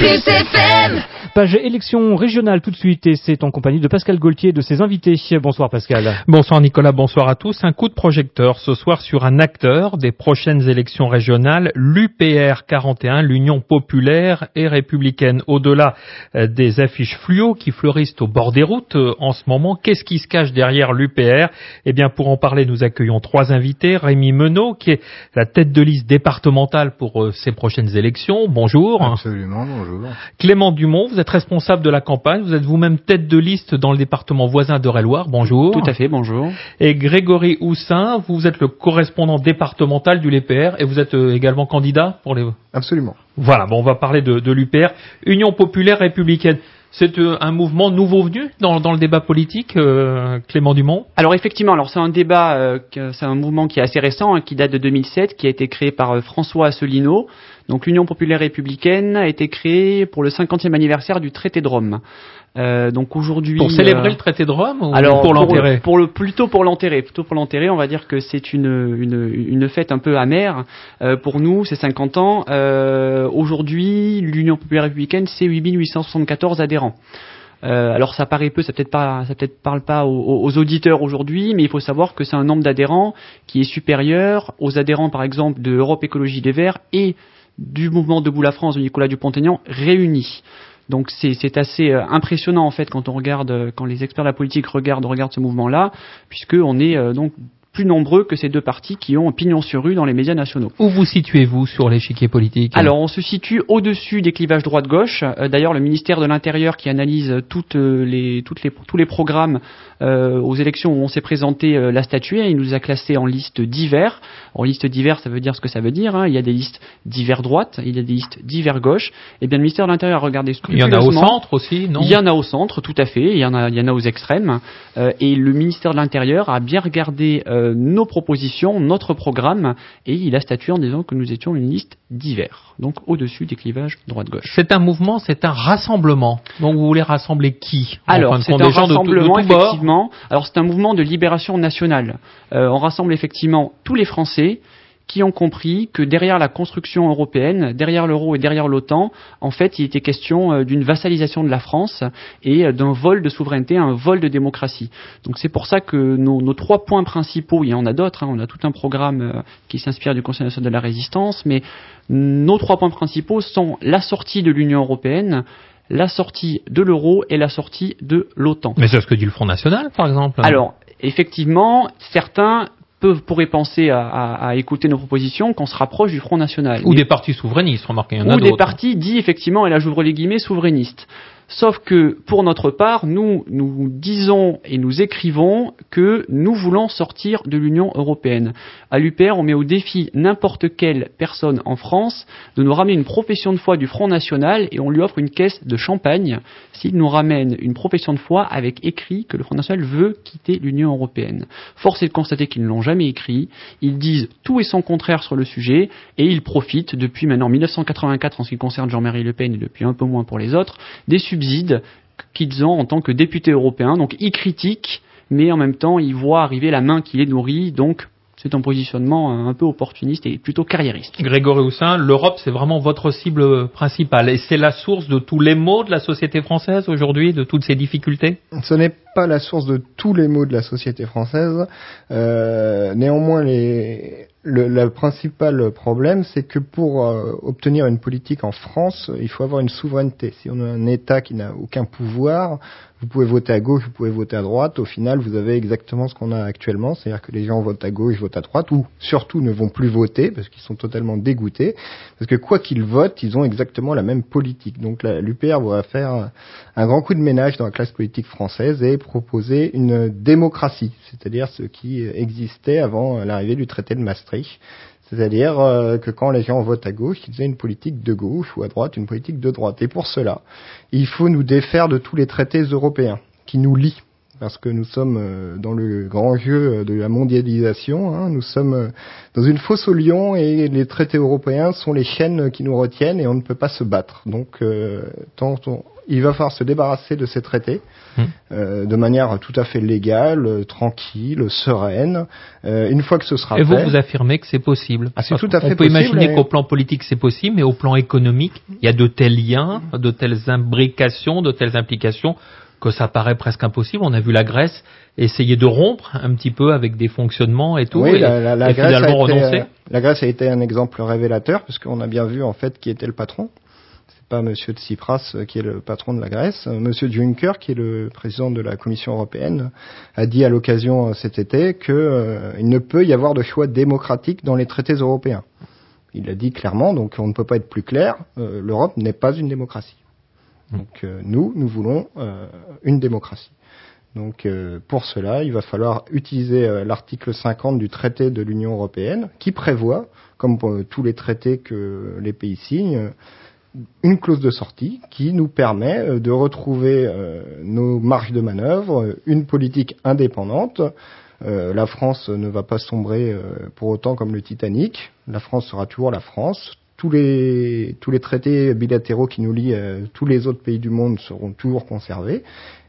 Plus Page élection régionale tout de suite et c'est en compagnie de Pascal Gaultier et de ses invités. Bonsoir Pascal. Bonsoir Nicolas, bonsoir à tous. Un coup de projecteur ce soir sur un acteur des prochaines élections régionales, l'UPR 41, l'Union populaire et républicaine. Au-delà euh, des affiches fluo qui fleurissent au bord des routes euh, en ce moment, qu'est-ce qui se cache derrière l'UPR Eh bien pour en parler, nous accueillons trois invités. Rémi Menot qui est la tête de liste départementale pour euh, ces prochaines élections. Bonjour. Absolument, bonjour. Clément Dumont, vous êtes responsable de la campagne, vous êtes vous-même tête de liste dans le département voisin de loire bonjour. Tout à fait, bonjour. Et Grégory Houssin, vous êtes le correspondant départemental du LPR et vous êtes euh, également candidat pour les... Absolument. Voilà, bon, on va parler de, de l'UPR, Union Populaire Républicaine. C'est euh, un mouvement nouveau venu dans, dans le débat politique, euh, Clément Dumont? Alors effectivement, alors c'est un débat, euh, c'est un mouvement qui est assez récent, hein, qui date de 2007, qui a été créé par euh, François Asselineau. Donc l'Union populaire républicaine a été créée pour le 50e anniversaire du traité de Rome. Euh, donc aujourd'hui pour célébrer le traité de Rome ou alors pour l'enterrer pour, le plutôt pour l'enterrer plutôt pour l'enterrer on va dire que c'est une, une, une fête un peu amère euh, pour nous c'est 50 ans euh, aujourd'hui l'Union populaire républicaine c'est 8874 adhérents euh, alors ça paraît peu, ça peut-être pas, ça peut-être parle pas aux, aux auditeurs aujourd'hui, mais il faut savoir que c'est un nombre d'adhérents qui est supérieur aux adhérents par exemple de Europe Écologie des Verts et du mouvement Debout la France de Nicolas Dupont-Aignan réunis. Donc c'est assez euh, impressionnant en fait quand on regarde, euh, quand les experts de la politique regardent, regardent ce mouvement-là, puisque on est euh, donc plus nombreux que ces deux partis qui ont pignon sur rue dans les médias nationaux. Où vous situez-vous sur l'échiquier politique Alors, on se situe au-dessus des clivages droite-gauche. D'ailleurs, le ministère de l'Intérieur qui analyse toutes les, toutes les, tous les programmes euh, aux élections où on s'est présenté euh, l'a statué. Il nous a classé en liste divers. En liste divers, ça veut dire ce que ça veut dire. Hein. Il y a des listes divers droite, il y a des listes divers gauche. Et bien, le ministère de l'Intérieur a regardé Il y en a au centre aussi, non? Il y en a au centre, tout à fait. Il y en a, il y en a aux extrêmes. Euh, et le ministère de l'Intérieur a bien regardé euh, nos propositions, notre programme, et il a statué en disant que nous étions une liste divers, donc au-dessus des clivages droite-gauche. C'est un mouvement, c'est un rassemblement. Donc vous voulez rassembler qui? Alors, c'est un rassemblement, de, de effectivement. Alors c'est un mouvement de libération nationale. Euh, on rassemble effectivement tous les Français qui ont compris que derrière la construction européenne, derrière l'euro et derrière l'OTAN, en fait, il était question euh, d'une vassalisation de la France et euh, d'un vol de souveraineté, un vol de démocratie. Donc c'est pour ça que nos, trois points principaux, il y en a d'autres, hein, on a tout un programme qui s'inspire du Conseil national de la résistance, mais nos trois points principaux sont la sortie de l'Union européenne, la sortie de l'euro et la sortie de l'OTAN. Mais c'est ce que dit le Front National, par exemple. Alors, effectivement, certains peuvent, pourraient penser à, à, à, écouter nos propositions qu'on se rapproche du Front National. Ou Mais, des partis souverainistes, remarquez, il y en a Ou des partis dits, effectivement, et là j'ouvre les guillemets, souverainistes. Sauf que, pour notre part, nous, nous disons et nous écrivons que nous voulons sortir de l'Union européenne. À l'UPR, on met au défi n'importe quelle personne en France de nous ramener une profession de foi du Front National et on lui offre une caisse de champagne s'il nous ramène une profession de foi avec écrit que le Front National veut quitter l'Union européenne. Force est de constater qu'ils ne l'ont jamais écrit. Ils disent tout et son contraire sur le sujet et ils profitent depuis maintenant 1984 en ce qui concerne Jean-Marie Le Pen et depuis un peu moins pour les autres, des subsides qu'ils ont en tant que députés européens. Donc ils critiquent, mais en même temps ils voient arriver la main qui les nourrit. Donc c'est un positionnement un peu opportuniste et plutôt carriériste. Grégory Houssin, l'Europe, c'est vraiment votre cible principale et c'est la source de tous les maux de la société française aujourd'hui, de toutes ces difficultés? Ce n'est pas la source de tous les maux de la société française. Euh, néanmoins, les, le, principal problème, c'est que pour euh, obtenir une politique en France, il faut avoir une souveraineté. Si on a un État qui n'a aucun pouvoir, vous pouvez voter à gauche, vous pouvez voter à droite. Au final, vous avez exactement ce qu'on a actuellement, c'est-à-dire que les gens votent à gauche, votent à droite, ou surtout ne vont plus voter parce qu'ils sont totalement dégoûtés. Parce que quoi qu'ils votent, ils ont exactement la même politique. Donc l'UPR va faire un grand coup de ménage dans la classe politique française et proposer une démocratie, c'est-à-dire ce qui existait avant l'arrivée du traité de Maastricht. C'est-à-dire euh, que quand les gens votent à gauche, ils aient une politique de gauche ou à droite, une politique de droite. Et pour cela, il faut nous défaire de tous les traités européens qui nous lient. Parce que nous sommes euh, dans le grand jeu de la mondialisation. Hein. Nous sommes euh, dans une fosse au lion et les traités européens sont les chaînes qui nous retiennent et on ne peut pas se battre. Donc, euh, tant on, il va falloir se débarrasser de ces traités Mmh. euh, de manière tout à fait légale, euh, tranquille, sereine. Euh, une fois que ce sera Et vous, fait, vous affirmez que c'est possible. Ah, c'est tout à fait peut possible, imaginer et- qu'au plan politique c'est possible, mais au plan économique, il y a de tels liens, de telles imbrications, de telles implications que ça paraît presque impossible. On a vu la Grèce essayer de rompre un petit peu avec des fonctionnements et tout, oui, et, la, la- la et Grèce a finalement été, renoncer. euh, la Grèce a été un exemple révélateur parce qu'on a bien vu en fait qui était le patron. C'est pas Monsieur Tsipras euh, qui est le patron de la Grèce. Euh, Monsieur Juncker, qui est le président de la Commission européenne, a dit à l'occasion cet été que euh, il ne peut y avoir de choix démocratique dans les traités européens. Il l'a dit clairement, donc on ne peut pas être plus clair. euh, L'Europe n'est pas une démocratie. Donc euh, nous, nous voulons euh, une démocratie. Donc euh, pour cela, il va falloir utiliser euh, l'article 50 du traité de l'Union européenne qui prévoit, comme pour tous les traités que les pays signent, une clause de sortie qui nous permet de retrouver nos marges de manœuvre, une politique indépendante. La France ne va pas sombrer pour autant comme le Titanic. La France sera toujours la France. Tous les, tous les traités bilatéraux qui nous lient à tous les autres pays du monde seront toujours conservés.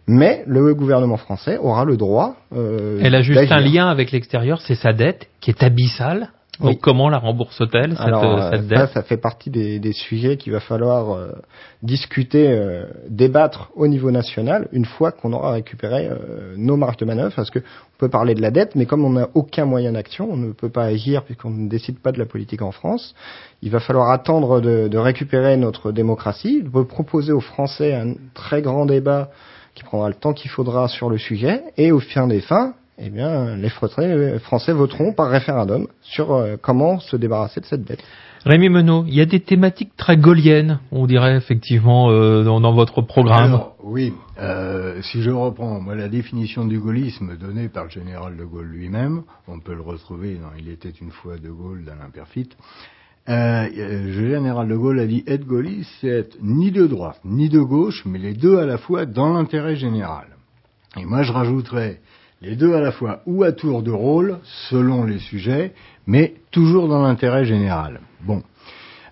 Mais le gouvernement français aura le droit. Euh, Elle a juste un lien avec l'extérieur, c'est sa dette qui est abyssale. Donc Oui. comment la rembourse-t-elle cette, Alors, cette euh, ça, dette ça fait partie des, des sujets qu'il va falloir euh, discuter, euh, débattre au niveau national une fois qu'on aura récupéré euh, nos marges de manœuvre, parce que on peut parler de la dette, mais comme on n'a aucun moyen d'action, on ne peut pas agir puisqu'on ne décide pas de la politique en France. Il va falloir attendre de, de récupérer notre démocratie. Peut proposer aux Français un très grand débat qui prendra le temps qu'il faudra sur le sujet, et au fin des fins, eh bien, les Français Français voteront par référendum sur euh, comment se débarrasser de cette dette. Rémi Menot, il y a des thématiques très gaulliennes, on dirait effectivement euh, dans, dans votre programme. Alors, oui, euh, si je reprends moi, la définition du gaullisme donnée par le général de Gaulle lui-même, on peut le retrouver dans Il était une fois de Gaulle d'Alain Perfit. Euh, euh, le général de Gaulle a dit être gaulliste, c'est être ni de droite ni de gauche, mais les deux à la fois dans l'intérêt général. Et moi, je rajouterais les deux à la fois ou à tour de rôle, selon les sujets, mais toujours dans l'intérêt général. Bon.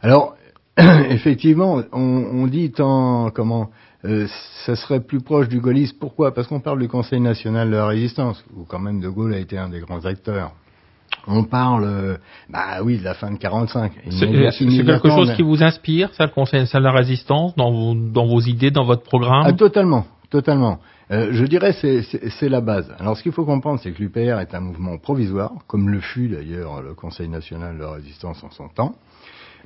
Alors, effectivement, on, on dit tant, comment, euh, ça serait plus proche du gaullisme. Pourquoi? Parce qu'on parle du Conseil national de la résistance, où quand même De Gaulle a été un des grands acteurs. On parle, euh, bah oui, de la fin de 45. C'est euh, quelque chose qui vous inspire, ça, le Conseil national de la résistance, dans vos, dans vos idées, dans votre programme? Ah, totalement, totalement. Euh, je dirais c'est c'est la base. Alors ce qu'il faut comprendre, c'est que l'UPR est un mouvement provisoire, comme le fut d'ailleurs le Conseil national de la résistance en son temps.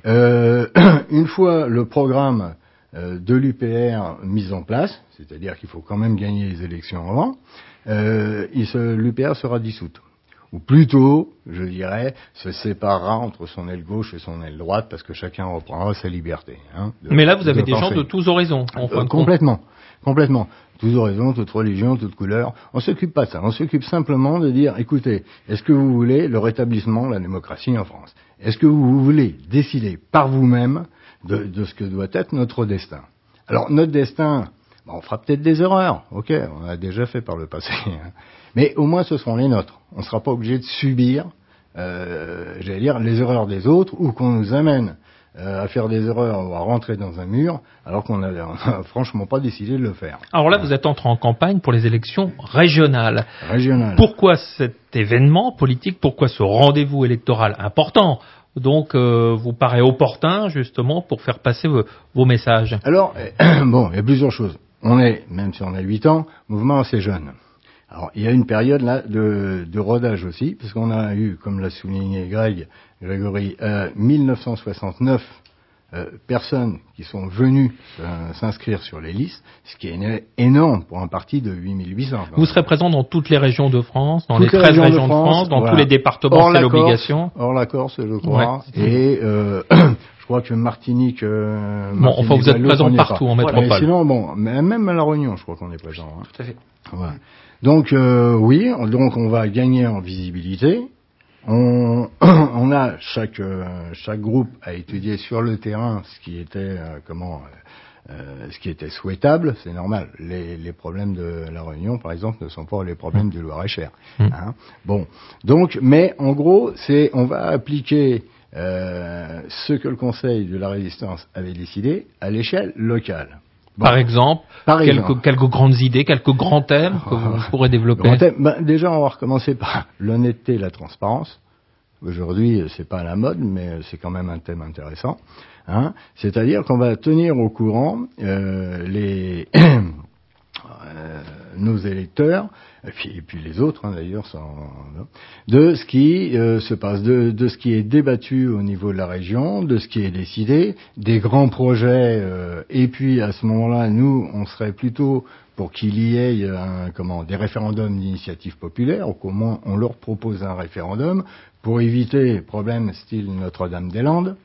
Euh, une fois le programme euh, de l'UPR mis en place, c'est-à-dire qu'il faut quand même gagner les élections avant, euh, il se- l'UPR sera dissoute. Ou plutôt, je dirais, se séparera entre son aile gauche et son aile droite parce que chacun reprendra sa liberté. hein, de- Mais là, vous avez de des gens de tous horizons, en Euh, fin de compte. Complètement. Toutes horizons, toutes religions, toutes couleurs. On s'occupe pas de ça. On s'occupe simplement de dire, écoutez, est-ce que vous voulez le rétablissement de la démocratie en France? Est-ce que vous voulez décider par vous-même de, ce que doit être notre destin? Alors notre destin, bon, on fera peut-être des erreurs, ok, on a déjà fait par le passé, hein. mais au moins ce seront les nôtres. On ne sera pas obligé de subir, euh, j'allais dire, les erreurs des autres ou qu'on nous amène à faire des erreurs ou à rentrer dans un mur, alors qu'on n'a franchement pas décidé de le faire. Alors là, vous êtes entré en campagne pour les élections régionales. Régional. Pourquoi cet événement politique? Pourquoi ce rendez-vous électoral important? Donc, euh, vous paraît opportun justement pour faire passer vos, vos messages. Alors, euh, bon, il y a plusieurs choses. On est, même si on a 8 ans, mouvement assez jeune. Alors, il y a une période là de, de rodage aussi, parce qu'on a eu, comme l'a souligné Greg, Grégory, euh, 1969 euh, personnes qui sont venues euh, s'inscrire sur les listes, ce qui est éno- énorme pour un parti de 8800. quand Vous serez présent dans toutes les régions de France, dans Toutes les les 13 régions de régions de France, France, dans voilà. tous les départements, c'est l'obligation. Hors la Corse, je crois. Et euh, je crois que Martinique. Euh, Bon, enfin, vous êtes Martinique, présent partout pas. en Mais métropole. sinon, bon, même à la Réunion, je crois qu'on est présent. hein. Tout à fait. Voilà. Donc euh, oui, on- donc on va gagner en visibilité. On, on a chaque euh, chaque groupe a étudié sur le terrain ce qui était euh, comment euh, ce qui était souhaitable, c'est normal. Les, les, problèmes de la Réunion, par exemple, ne sont pas les problèmes du Loir-et-Cher. Mm. Hein. Bon, donc, mais en gros, c'est on va appliquer euh, ce que le Conseil de la Résistance avait décidé à l'échelle locale. Bon. Par exemple, Par quelques, exemple. quelques grandes idées, quelques grands thèmes que vous pourrez développer. Thème. Ben, déjà, on va recommencer par l'honnêteté et la transparence. Aujourd'hui, c'est pas à la mode, mais c'est quand même un thème intéressant. Hein C'est-à-dire qu'on va tenir au courant euh, les euh, nos électeurs, et puis, et puis les autres hein, d'ailleurs, de ce qui euh, se passe, de, de, ce qui est débattu au niveau de la région, de ce qui est décidé, des grands projets, euh, et puis à ce moment-là, nous, on serait plutôt pour qu'il y ait un, comment, des référendums d'initiative populaire, ou qu'au moins on leur propose un référendum pour éviter problèmes style Notre-Dame-des-Landes.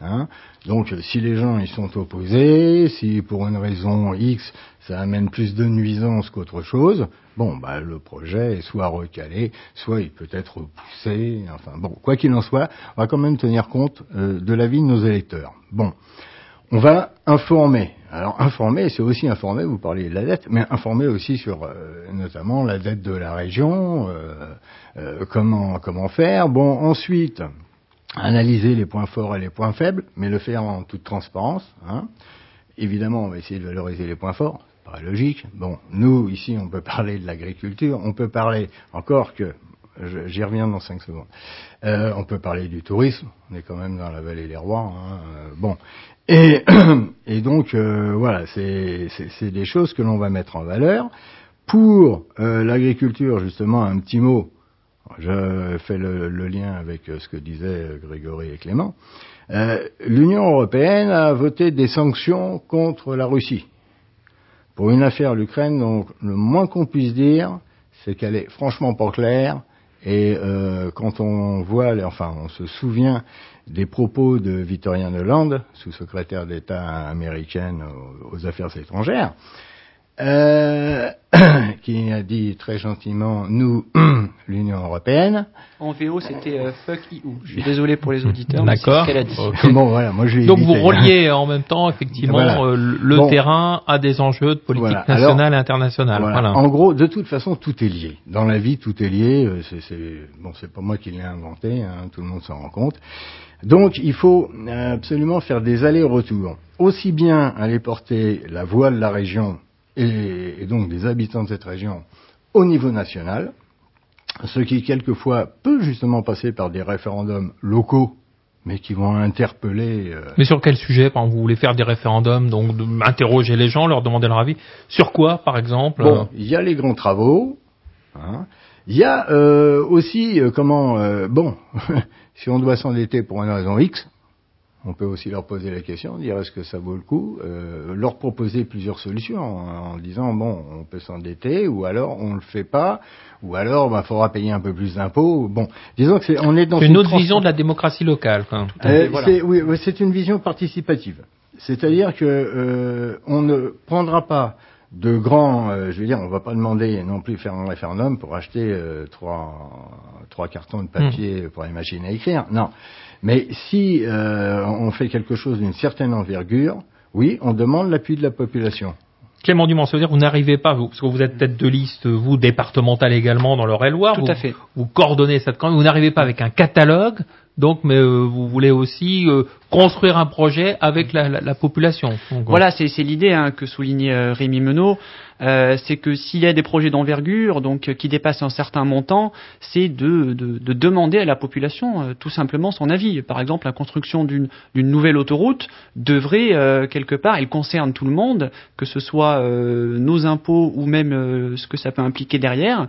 Hein Donc, si les gens y sont opposés, si pour une raison X ça amène plus de nuisances qu'autre chose, bon, bah, le projet est soit recalé, soit il peut être repoussé. Enfin, bon, quoi qu'il en soit, on va quand même tenir compte euh, de l'avis de nos électeurs. Bon, on va informer. Alors, informer, c'est aussi informer. Vous parliez de la dette, mais informer aussi sur, euh, notamment, la dette de la région, euh, comment comment faire. Bon, ensuite analyser les points forts et les points faibles, mais le faire en toute transparence. Hein. Évidemment, on va essayer de valoriser les points forts, ça paraît logique. Bon, nous, ici, on peut parler de l'agriculture, on peut parler encore que, j'y reviens dans cinq secondes, euh, on peut parler du tourisme, on est quand même dans la vallée des rois. Hein, euh, bon, et, donc, euh, voilà, c'est des choses que l'on va mettre en valeur. Pour l'agriculture, justement, un petit mot, je fais le, lien avec ce que disaient Grégory et Clément. Euh, L'Union européenne a voté des sanctions contre la Russie pour une affaire l'Ukraine. Donc le moins qu'on puisse dire, c'est qu'elle est franchement pas claire. Et euh, quand on voit, enfin, on se souvient des propos de Victorien Hollande, sous-secrétaire d'État américaine aux affaires étrangères, euh, qui a dit très gentiment nous, l'Union européenne. En VO, c'était euh, fuck EU. Je suis désolé pour les auditeurs. D'accord. qu'elle a dit. Okay. Bon, voilà, moi je Donc vous reliez en même temps effectivement voilà. euh, le bon. terrain à des enjeux de politique voilà. nationale Alors, et internationale. Voilà. Voilà. En gros, de toute façon, tout est lié. Dans la vie, tout est lié. Euh, C'est bon, c'est pas moi qui l'ai inventé. Hein, tout le monde s'en rend compte. Donc, il faut absolument faire des allers-retours. Aussi bien aller porter la voix de la région et, et, donc des habitants de cette région au niveau national, ce qui quelquefois peut justement passer par des référendums locaux, mais qui vont interpeller. Euh... Mais sur quel sujet, par exemple, vous voulez faire des référendums, donc de, interroger les gens, leur demander leur avis Sur quoi, par exemple Bon, il y a les grands travaux. Hein. Il y a euh, aussi euh, comment euh, bon, si on doit s'endetter pour une raison X, on peut aussi leur poser la question, dire est-ce que ça vaut le coup, euh, leur proposer plusieurs solutions en, en disant bon, on peut s'endetter ou alors on le fait pas ou alors il bah, faudra payer un peu plus d'impôts. Bon, disons que c'est on est dans une, une autre vision de la démocratie locale. Quoi. Euh, voilà. C'est oui, c'est une vision participative. C'est-à-dire que euh, on ne prendra pas de grands, euh, je veux dire, on va pas demander non plus faire un référendum pour acheter euh, trois, trois cartons de papier mmh. pour les machines à écrire. Non. Mais si euh, on fait quelque chose d'une certaine envergure, oui, on demande l'appui de la population. Clément Dumont, ça veut dire que vous n'arrivez pas, vous, parce que vous êtes tête de liste, vous, départemental également dans l'Eure-et-Loire. Tout vous, à fait. Vous coordonnez cette campagne, vous n'arrivez pas avec un catalogue, donc, mais euh, vous voulez aussi euh, construire un projet avec la, la, la population. Voilà, c'est l'idée hein, que soulignait euh, Rémi Menot. Euh, c'est que s'il y a des projets d'envergure, donc qui dépassent un certain montant, c'est de, de, de, demander à la population euh, tout simplement son avis. Par exemple, la construction d'une nouvelle autoroute devrait euh, quelque part, elle concerne tout le monde, que ce soit euh, nos impôts ou même ce que ça peut impliquer derrière.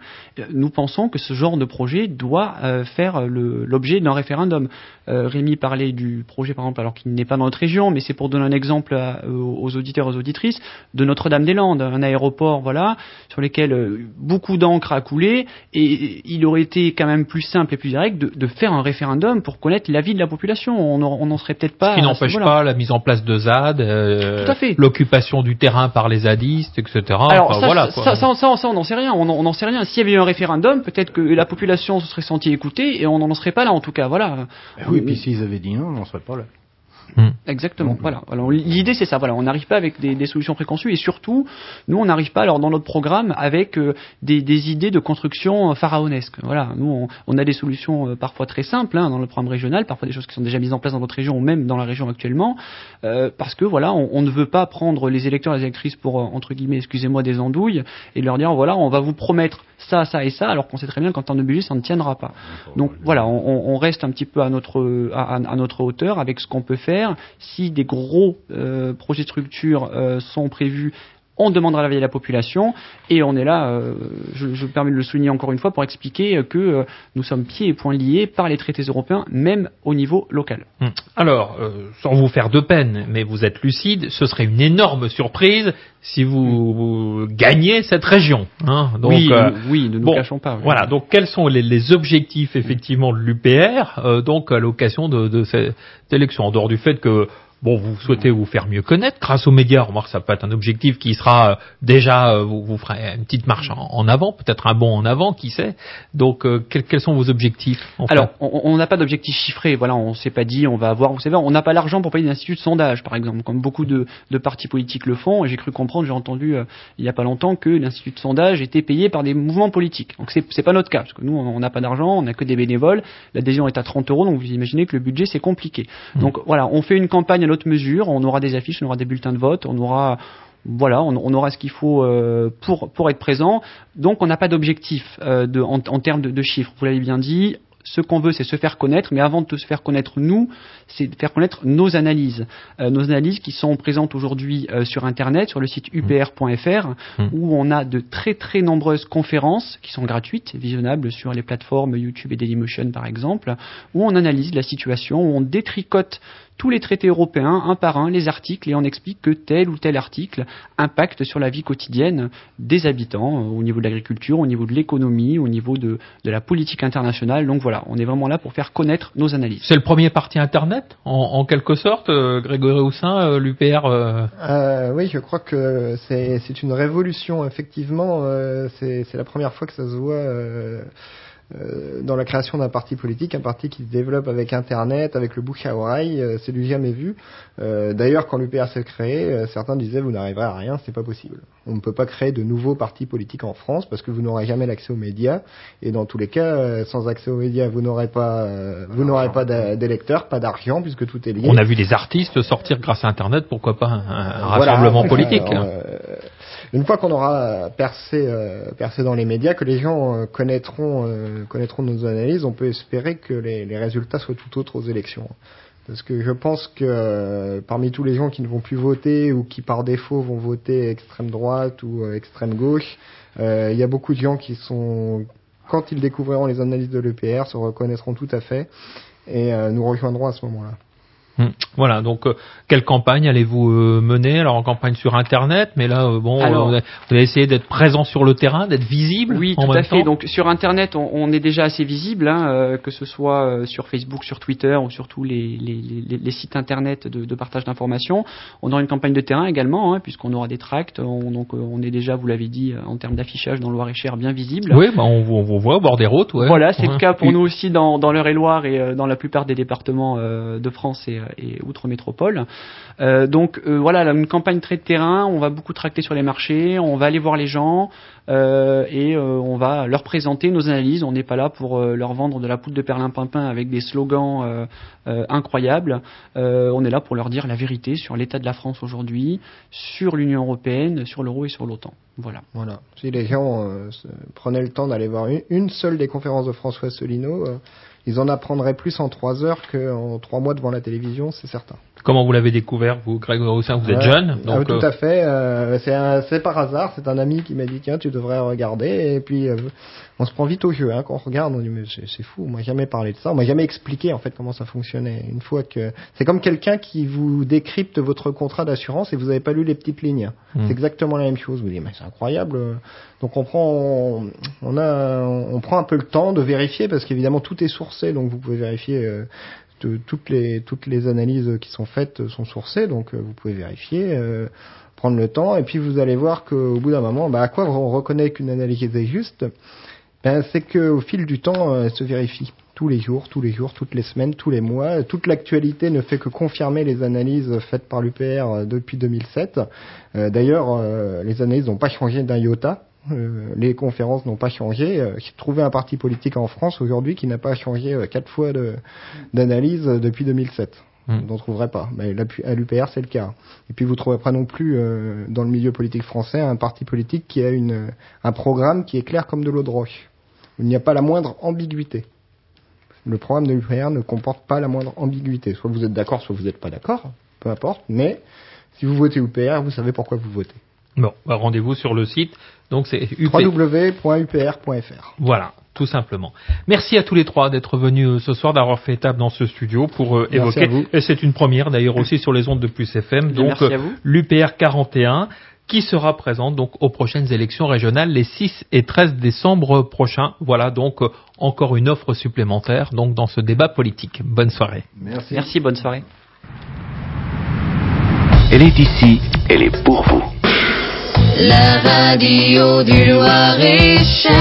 Nous pensons que ce genre de projet doit faire l'objet d'un référendum. Rémi parlait du projet, par exemple, alors qu'il n'est pas dans notre région, mais c'est pour donner un exemple à, aux auditeurs, aux auditrices, de Notre-Dame-des-Landes, un aéroport voilà, sur lesquels euh, beaucoup d'encre a coulé, et il aurait été quand même plus simple et plus direct de, de faire un référendum pour connaître l'avis de la population. On n'en serait peut-être pas. Ce qui n'empêche pas la mise en place de ZAD, euh, l'occupation du terrain par les zadistes, etc. Alors enfin, ça, voilà, ça, ça, ça, ça, on n'en sait rien. On n'en sait rien. S'il y avait eu un référendum, peut-être que la population se serait sentie écoutée et on n'en serait pas là, en tout cas. Voilà. Ben oui, puis s'ils avaient dit non, on n'en serait pas là. Hmm. Exactement. Voilà. Alors, l'idée c'est ça. Voilà, on n'arrive pas avec des, des, solutions préconçues et surtout, nous on n'arrive pas alors dans notre programme avec euh, des, des, idées de construction pharaonesque. Voilà, nous on, on a des solutions euh, parfois très simples hein, dans le programme régional, parfois des choses qui sont déjà mises en place dans votre région ou même dans la région actuellement, euh, parce que voilà, on, on, ne veut pas prendre les électeurs et les électrices pour entre guillemets, excusez-moi, des andouilles et leur dire voilà, on va vous promettre ça, ça et ça, alors qu'on sait très bien qu'en temps de budget ça ne tiendra pas. Donc voilà, on, on reste un petit peu à notre à, à notre hauteur avec ce qu'on peut faire. Si des gros euh, projets de structure euh, sont prévus on demandera l'avis de la population et on est là, euh, je, je, me permets de le souligner encore une fois, pour expliquer que euh, nous sommes pieds et poings liés par les traités européens, même au niveau local. Hum. Alors, euh, sans vous faire de peine, mais vous êtes lucide, ce serait une énorme surprise si vous, gagnez cette région. Hein. Donc, oui, oui, ne nous bon, cachons pas. Oui. Voilà, donc quels sont les, les objectifs effectivement de l'UPR donc à l'occasion de, de cette élection, en dehors du fait que Bon, vous souhaitez vous faire mieux connaître grâce aux médias. Remarque, ça peut être un objectif qui sera euh, déjà, euh, vous, vous, ferez une petite marche en, avant, peut-être un bond en avant, qui sait. Donc, euh, quels, quels, sont vos objectifs en Alors, fait on n'a pas d'objectif chiffré. Voilà, on s'est pas dit, on va avoir. Vous savez, on n'a pas l'argent pour payer des instituts de sondage, par exemple, comme beaucoup de, de partis politiques le font. Et j'ai cru comprendre, j'ai entendu euh, il y a pas longtemps que l'institut de sondage était payé par des mouvements politiques. Donc, c'est c'est pas notre cas, parce que nous, on n'a pas d'argent, on n'a que des bénévoles. L'adhésion est à 30 euros, donc vous imaginez que le budget c'est compliqué. Mmh. Donc voilà, on fait une campagne mesure? On aura des affiches, on aura des bulletins de vote, on aura voilà, on, on, aura ce qu'il faut euh, pour pour être présent. Donc on n'a pas d'objectif euh, en, en, termes de, de chiffres. Vous l'avez bien dit, ce qu'on veut, c'est se faire connaître, mais avant de se faire connaître nous, c'est de faire connaître nos analyses. Euh, nos analyses qui sont présentes aujourd'hui sur Internet, sur le site upr.fr, mmh. où on a de très très nombreuses conférences qui sont gratuites, visionnables sur les plateformes YouTube et Dailymotion par exemple, où on analyse la situation, où on détricote tous les traités européens, un par un, les articles, et on explique que tel ou tel article impacte sur la vie quotidienne des habitants, euh, au niveau de l'agriculture, au niveau de l'économie, au niveau de, de, la politique internationale. Donc voilà, on est vraiment là pour faire connaître nos analyses. C'est le premier parti Internet, en, en quelque sorte, euh, Grégory Houssin, euh, l'UPR euh... euh... Oui, je crois que c'est une révolution, effectivement. c'est la première fois que ça se voit euh, dans la création d'un parti politique, un parti qui se développe avec Internet, avec le bouche à oreille, euh, c'est du jamais vu. Euh, D'ailleurs, quand l'UPR s'est créé, euh, certains disaient vous n'arriverez à rien, c'est pas possible. On ne peut pas créer de nouveaux partis politiques en France parce que vous n'aurez jamais l'accès aux médias et dans tous les cas, euh, sans accès aux médias, vous n'aurez pas, vous n'aurez pas d'électeurs, pas d'argent puisque tout est lié. On a vu des artistes sortir grâce à Internet, pourquoi pas un, un voilà, rassemblement politique. Alors, une fois qu'on aura percé, euh, percé dans les médias, que les gens euh, connaîtront, euh, connaîtront nos analyses, on peut espérer que les, résultats soient tout autres aux élections. Parce que je pense que parmi tous les gens qui ne vont plus voter ou qui par défaut vont voter extrême droite ou extrême gauche, il y a beaucoup de gens qui sont, quand ils découvriront les analyses de l'EPR, se reconnaîtront tout à fait et nous rejoindront à ce moment-là. Hum. Voilà, donc euh, quelle campagne allez-vous euh, mener? Alors en campagne sur Internet, mais là, euh, bon, Alors, vous allez essayer d'être présent sur le terrain, d'être visible. Oui, en tout même à fait. Temps? Donc sur Internet, on, on, est déjà assez visible, hein, que ce soit sur Facebook, sur Twitter ou sur tous les, les, les, les sites Internet de, de partage d'informations. On aura une campagne de terrain également, hein, puisqu'on aura des tracts. On, donc on est déjà, vous l'avez dit, en termes d'affichage dans le Loir-et-Cher, bien visible. Oui, bah, on, on, vous voit au bord des routes. Ouais. Voilà, c'est ouais. le cas pour nous aussi dans, dans l'Eure-et-Loire et dans la plupart des départements de France et, et outre-métropole métropole. Euh, donc euh, voilà, là, une campagne très de terrain, on va beaucoup tracter sur les marchés, on va aller voir les gens euh, et on va leur présenter nos analyses. On n'est pas là pour leur vendre de la poudre de perlimpinpin avec des slogans incroyables. on est là pour leur dire la vérité sur l'état de la France aujourd'hui, sur l'Union européenne, sur l'euro et sur l'OTAN. Voilà. Voilà. Si les gens prenaient le temps d'aller voir une, une, seule des conférences de François Solino, ils en apprendraient plus en trois heures qu'en trois mois devant la télévision, c'est certain. Comment vous l'avez découvert, vous, Grégory Roussin? Vous êtes ouais. jeune donc ah, Tout euh... à fait. Euh, c'est par hasard. C'est un ami qui m'a dit tiens, tu devrais regarder. Et puis euh, on se prend vite au jeu. Hein, quand on regarde, on dit mais c'est fou. On m'a jamais parlé de ça. On m'a jamais expliqué en fait comment ça fonctionnait. Une fois que c'est comme quelqu'un qui vous décrypte votre contrat d'assurance et vous n'avez pas lu les petites lignes. Mmh. C'est exactement la même chose. Vous dites mais c'est incroyable. Donc on prend, on, on, a, on prend un peu le temps de vérifier parce qu'évidemment tout est sourcé. Donc vous pouvez vérifier. Euh, de, toutes les toutes les analyses qui sont faites sont sourcées, donc euh, vous pouvez vérifier, euh, prendre le temps, et puis vous allez voir qu'au bout d'un moment, bah, à quoi on reconnaît qu'une analyse est juste? Ben, C'est qu'au fil du temps, elle se vérifie tous les jours, tous les jours, toutes les semaines, tous les mois. Toute l'actualité ne fait que confirmer les analyses faites par l'UPR euh, depuis 2007. Euh, d'ailleurs, euh, les analyses n'ont pas changé d'un iota. les conférences n'ont pas changé. trouver un parti politique en France aujourd'hui qui n'a pas changé quatre fois d'analyse depuis 2007. Hmm. Vous n'en trouverez pas. Mais à l'UPR, c'est le cas. Et puis vous ne trouverez pas non plus dans le milieu politique français un parti politique qui a une, un programme qui est clair comme de l'eau de roche. Il n'y a pas la moindre ambiguïté. Le programme de l'UPR ne comporte pas la moindre ambiguïté. Soit vous êtes d'accord, soit vous n'êtes pas d'accord, peu importe. Mais si vous votez UPR, vous savez pourquoi vous votez. Bon, bah, rendez-vous sur le site. Donc c'est www.upr.fr. Voilà, tout simplement. Merci à tous les trois d'être venus euh, ce soir, d'avoir fait étape dans ce studio pour euh, évoquer. Et c'est une première d'ailleurs aussi sur les ondes de Plus FM. Donc l'UPR 41 qui sera présente donc aux prochaines élections régionales les 6 et 13 décembre prochains. Voilà donc euh, encore une offre supplémentaire donc dans ce débat politique. Bonne soirée. Merci. Merci, bonne soirée. Elle est ici, elle est pour vous. La radio du Loir-et-Cher.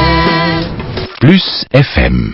Plus FM.